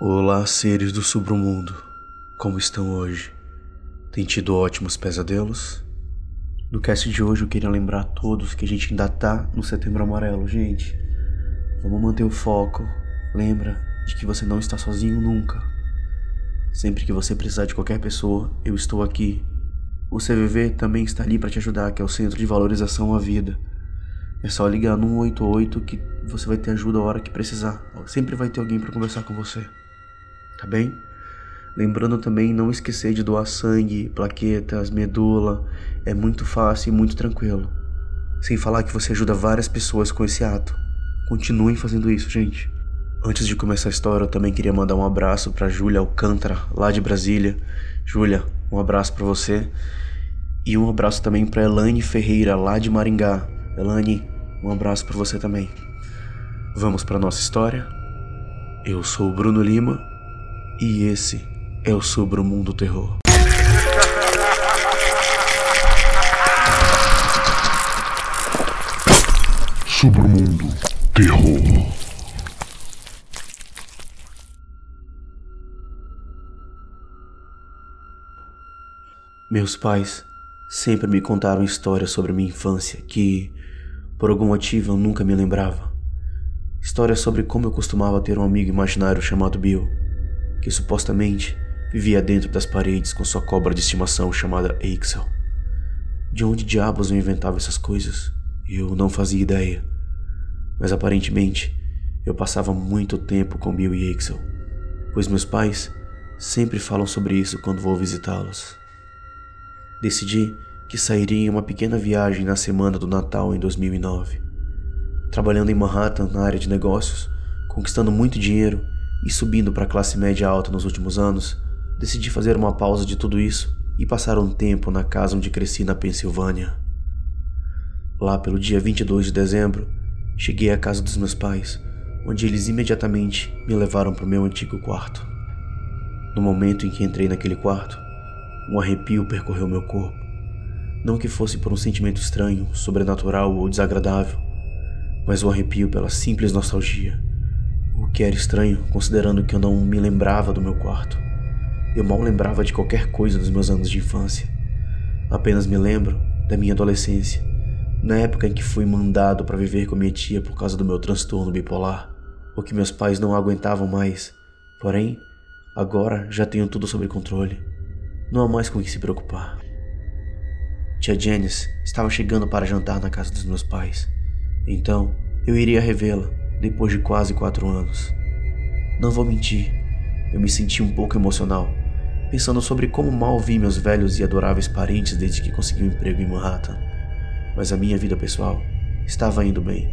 Olá, seres do submundo. Como estão hoje? Tem tido ótimos pesadelos? No cast de hoje eu queria lembrar a todos que a gente ainda tá no setembro amarelo, gente. Vamos manter o foco. Lembra de que você não está sozinho nunca. Sempre que você precisar de qualquer pessoa, eu estou aqui. O CVV também está ali para te ajudar, que é o Centro de Valorização à Vida. É só ligar no 188 que você vai ter ajuda a hora que precisar. Sempre vai ter alguém para conversar com você. Tá bem? Lembrando também não esquecer de doar sangue, plaquetas, medula. É muito fácil e muito tranquilo. Sem falar que você ajuda várias pessoas com esse ato. Continuem fazendo isso, gente. Antes de começar a história, eu também queria mandar um abraço para Júlia Alcântara, lá de Brasília. Júlia, um abraço para você. E um abraço também para Elaine Ferreira, lá de Maringá. Elaine, um abraço para você também. Vamos para nossa história? Eu sou o Bruno Lima e esse é o Sobre o Mundo Terror. Sobre o Mundo Terror. Meus pais sempre me contaram histórias sobre minha infância que, por algum motivo, eu nunca me lembrava. Histórias sobre como eu costumava ter um amigo imaginário chamado Bill, que supostamente vivia dentro das paredes com sua cobra de estimação chamada Axel. De onde diabos eu inventava essas coisas? Eu não fazia ideia. Mas aparentemente, eu passava muito tempo com Bill e Axel, pois meus pais sempre falam sobre isso quando vou visitá-los. Decidi que sairia em uma pequena viagem na semana do Natal em 2009. Trabalhando em Manhattan na área de negócios, conquistando muito dinheiro e subindo para a classe média alta nos últimos anos, decidi fazer uma pausa de tudo isso e passar um tempo na casa onde cresci na Pensilvânia. Lá pelo dia 22 de dezembro, cheguei à casa dos meus pais, onde eles imediatamente me levaram para o meu antigo quarto. No momento em que entrei naquele quarto, um arrepio percorreu meu corpo. Não que fosse por um sentimento estranho, sobrenatural ou desagradável, mas um arrepio pela simples nostalgia. O que era estranho, considerando que eu não me lembrava do meu quarto. Eu mal lembrava de qualquer coisa dos meus anos de infância. Apenas me lembro da minha adolescência, na época em que fui mandado para viver com minha tia por causa do meu transtorno bipolar, o que meus pais não aguentavam mais. Porém, agora já tenho tudo sob controle. Não há mais com o que se preocupar. Tia Janice estava chegando para jantar na casa dos meus pais. Então, eu iria revê-la depois de quase quatro anos. Não vou mentir, eu me senti um pouco emocional, pensando sobre como mal vi meus velhos e adoráveis parentes desde que consegui um emprego em Manhattan. Mas a minha vida pessoal estava indo bem,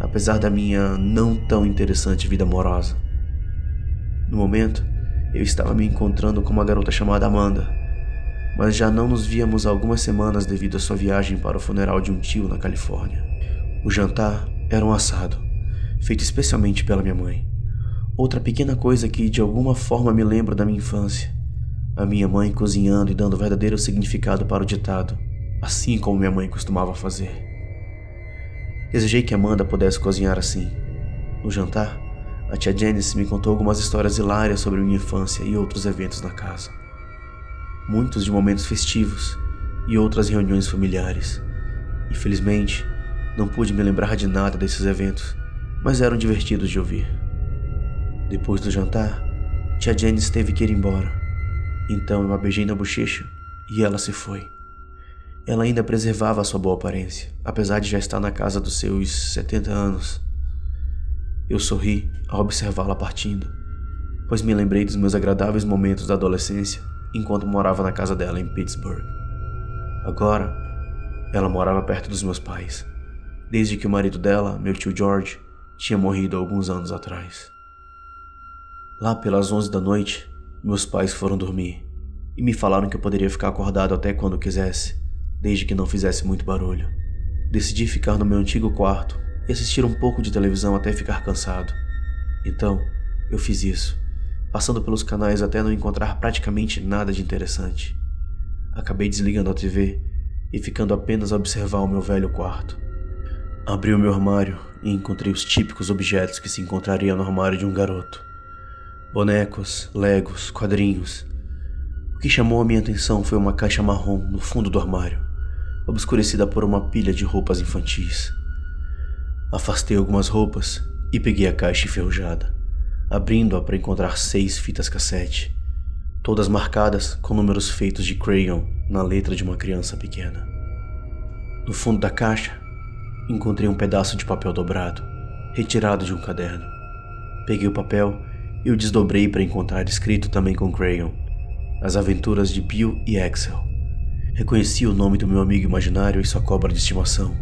apesar da minha não tão interessante vida amorosa. No momento, eu estava me encontrando com uma garota chamada Amanda, mas já não nos víamos há algumas semanas devido à sua viagem para o funeral de um tio na Califórnia. O jantar era um assado, feito especialmente pela minha mãe. Outra pequena coisa que de alguma forma me lembra da minha infância. A minha mãe cozinhando e dando verdadeiro significado para o ditado, assim como minha mãe costumava fazer. Desejei que Amanda pudesse cozinhar assim. No jantar, a tia Janice me contou algumas histórias hilárias sobre minha infância e outros eventos na casa. Muitos de momentos festivos e outras reuniões familiares. Infelizmente, não pude me lembrar de nada desses eventos, mas eram divertidos de ouvir. Depois do jantar, tia Janice teve que ir embora. Então eu a beijei na bochecha e ela se foi. Ela ainda preservava sua boa aparência, apesar de já estar na casa dos seus 70 anos. Eu sorri ao observá-la partindo, pois me lembrei dos meus agradáveis momentos da adolescência enquanto morava na casa dela em Pittsburgh. Agora, ela morava perto dos meus pais, desde que o marido dela, meu tio George, tinha morrido alguns anos atrás. Lá pelas 11 da noite, meus pais foram dormir e me falaram que eu poderia ficar acordado até quando quisesse, desde que não fizesse muito barulho. Decidi ficar no meu antigo quarto e assistir um pouco de televisão até ficar cansado. Então, eu fiz isso, passando pelos canais até não encontrar praticamente nada de interessante. Acabei desligando a TV e ficando apenas a observar o meu velho quarto. Abri o meu armário e encontrei os típicos objetos que se encontraria no armário de um garoto. Bonecos, legos, quadrinhos. O que chamou a minha atenção foi uma caixa marrom no fundo do armário, obscurecida por uma pilha de roupas infantis. Afastei algumas roupas e peguei a caixa enferrujada, abrindo-a para encontrar seis fitas cassete, todas marcadas com números feitos de crayon na letra de uma criança pequena. No fundo da caixa, encontrei um pedaço de papel dobrado, retirado de um caderno. Peguei o papel e o desdobrei para encontrar escrito também com crayon: As aventuras de Bill e Axel. Reconheci o nome do meu amigo imaginário e sua cobra de estimação.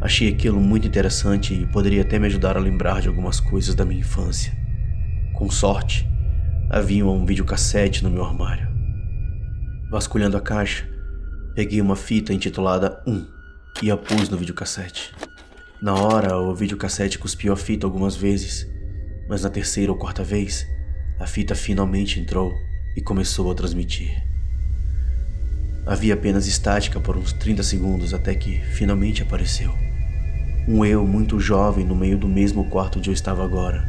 Achei aquilo muito interessante e poderia até me ajudar a lembrar de algumas coisas da minha infância. Com sorte, havia um videocassete no meu armário. Vasculhando a caixa, peguei uma fita intitulada 1 e a pus no videocassete. Na hora, o videocassete cuspiu a fita algumas vezes, mas na terceira ou quarta vez, a fita finalmente entrou e começou a transmitir. Havia apenas estática por uns 30 segundos até que finalmente apareceu. Um eu muito jovem no meio do mesmo quarto onde eu estava agora.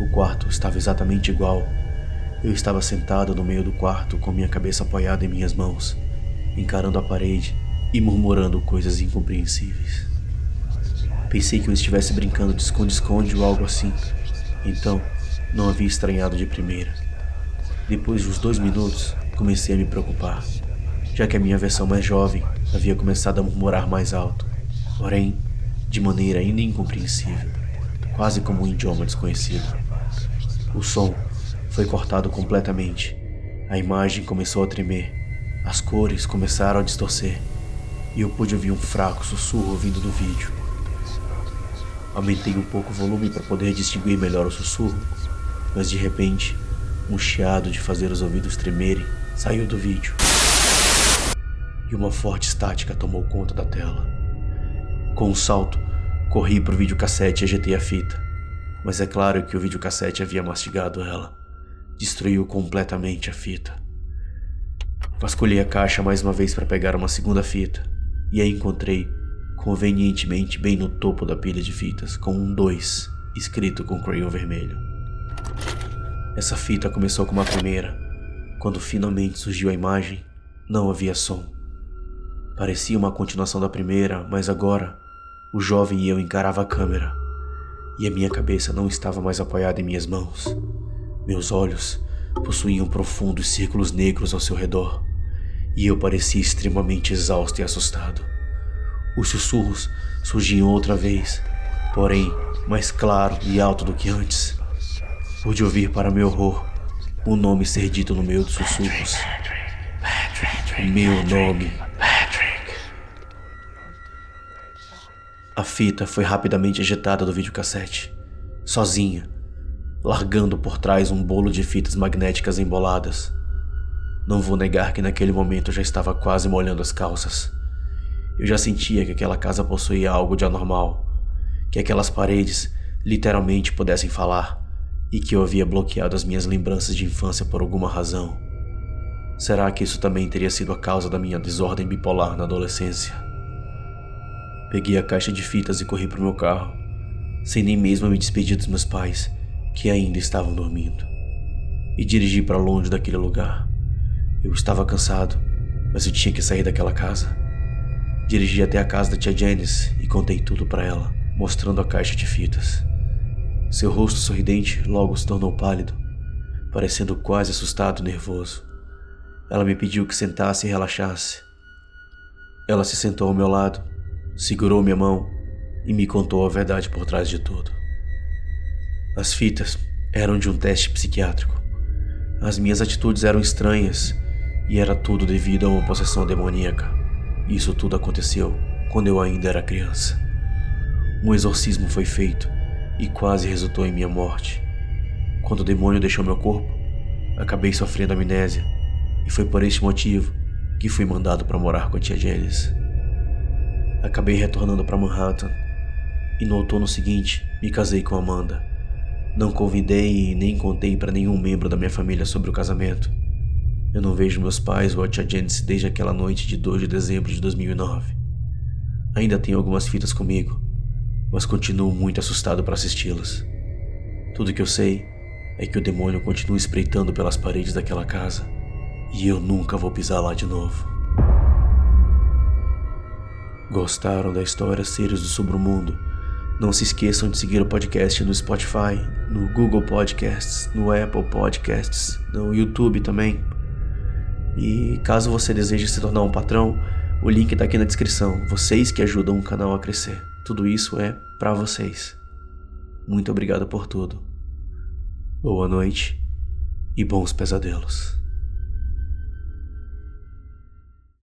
O quarto estava exatamente igual. Eu estava sentado no meio do quarto com minha cabeça apoiada em minhas mãos, encarando a parede e murmurando coisas incompreensíveis. Pensei que eu estivesse brincando de esconde-esconde ou algo assim, então não havia estranhado de primeira. Depois de uns dois minutos, comecei a me preocupar, já que a minha versão mais jovem havia começado a murmurar mais alto. Porém, de maneira ainda incompreensível, quase como um idioma desconhecido. O som foi cortado completamente. A imagem começou a tremer. As cores começaram a distorcer. E eu pude ouvir um fraco sussurro vindo do vídeo. Aumentei um pouco o volume para poder distinguir melhor o sussurro, mas de repente, um chiado de fazer os ouvidos tremerem saiu do vídeo. E uma forte estática tomou conta da tela. Com um salto, corri para o videocassete e ajeitei a fita. Mas é claro que o videocassete havia mastigado ela. Destruiu completamente a fita. Vasculhei a caixa mais uma vez para pegar uma segunda fita e a encontrei convenientemente bem no topo da pilha de fitas, com um 2 escrito com crayon vermelho. Essa fita começou como a primeira. Quando finalmente surgiu a imagem, não havia som. Parecia uma continuação da primeira, mas agora o jovem e eu encarava a câmera, e a minha cabeça não estava mais apoiada em minhas mãos. Meus olhos possuíam profundos círculos negros ao seu redor, e eu parecia extremamente exausto e assustado. Os sussurros surgiam outra vez, porém mais claro e alto do que antes. Pude ouvir, para meu horror, o um nome ser dito no meio dos sussurros. Meu nome. A fita foi rapidamente ejetada do videocassete, sozinha, largando por trás um bolo de fitas magnéticas emboladas. Não vou negar que naquele momento eu já estava quase molhando as calças. Eu já sentia que aquela casa possuía algo de anormal, que aquelas paredes literalmente pudessem falar e que eu havia bloqueado as minhas lembranças de infância por alguma razão. Será que isso também teria sido a causa da minha desordem bipolar na adolescência? Peguei a caixa de fitas e corri para o meu carro, sem nem mesmo me despedir dos meus pais, que ainda estavam dormindo, e dirigi para longe daquele lugar. Eu estava cansado, mas eu tinha que sair daquela casa. Dirigi até a casa da tia Janice e contei tudo para ela, mostrando a caixa de fitas. Seu rosto sorridente logo se tornou pálido, parecendo quase assustado e nervoso. Ela me pediu que sentasse e relaxasse. Ela se sentou ao meu lado segurou minha mão e me contou a verdade por trás de tudo. As fitas eram de um teste psiquiátrico. As minhas atitudes eram estranhas e era tudo devido a uma possessão demoníaca. Isso tudo aconteceu quando eu ainda era criança. Um exorcismo foi feito e quase resultou em minha morte. Quando o demônio deixou meu corpo, acabei sofrendo amnésia e foi por este motivo que fui mandado para morar com a tia Janice. Acabei retornando para Manhattan e no outono seguinte me casei com Amanda. Não convidei e nem contei para nenhum membro da minha família sobre o casamento. Eu não vejo meus pais ou a tia Janice desde aquela noite de 2 de dezembro de 2009. Ainda tenho algumas fitas comigo, mas continuo muito assustado para assisti-las. Tudo que eu sei é que o demônio continua espreitando pelas paredes daquela casa e eu nunca vou pisar lá de novo. Gostaram da história Seres do Sobremundo? Não se esqueçam de seguir o podcast no Spotify, no Google Podcasts, no Apple Podcasts, no YouTube também. E caso você deseje se tornar um patrão, o link está aqui na descrição. Vocês que ajudam o canal a crescer. Tudo isso é para vocês. Muito obrigado por tudo. Boa noite e bons pesadelos.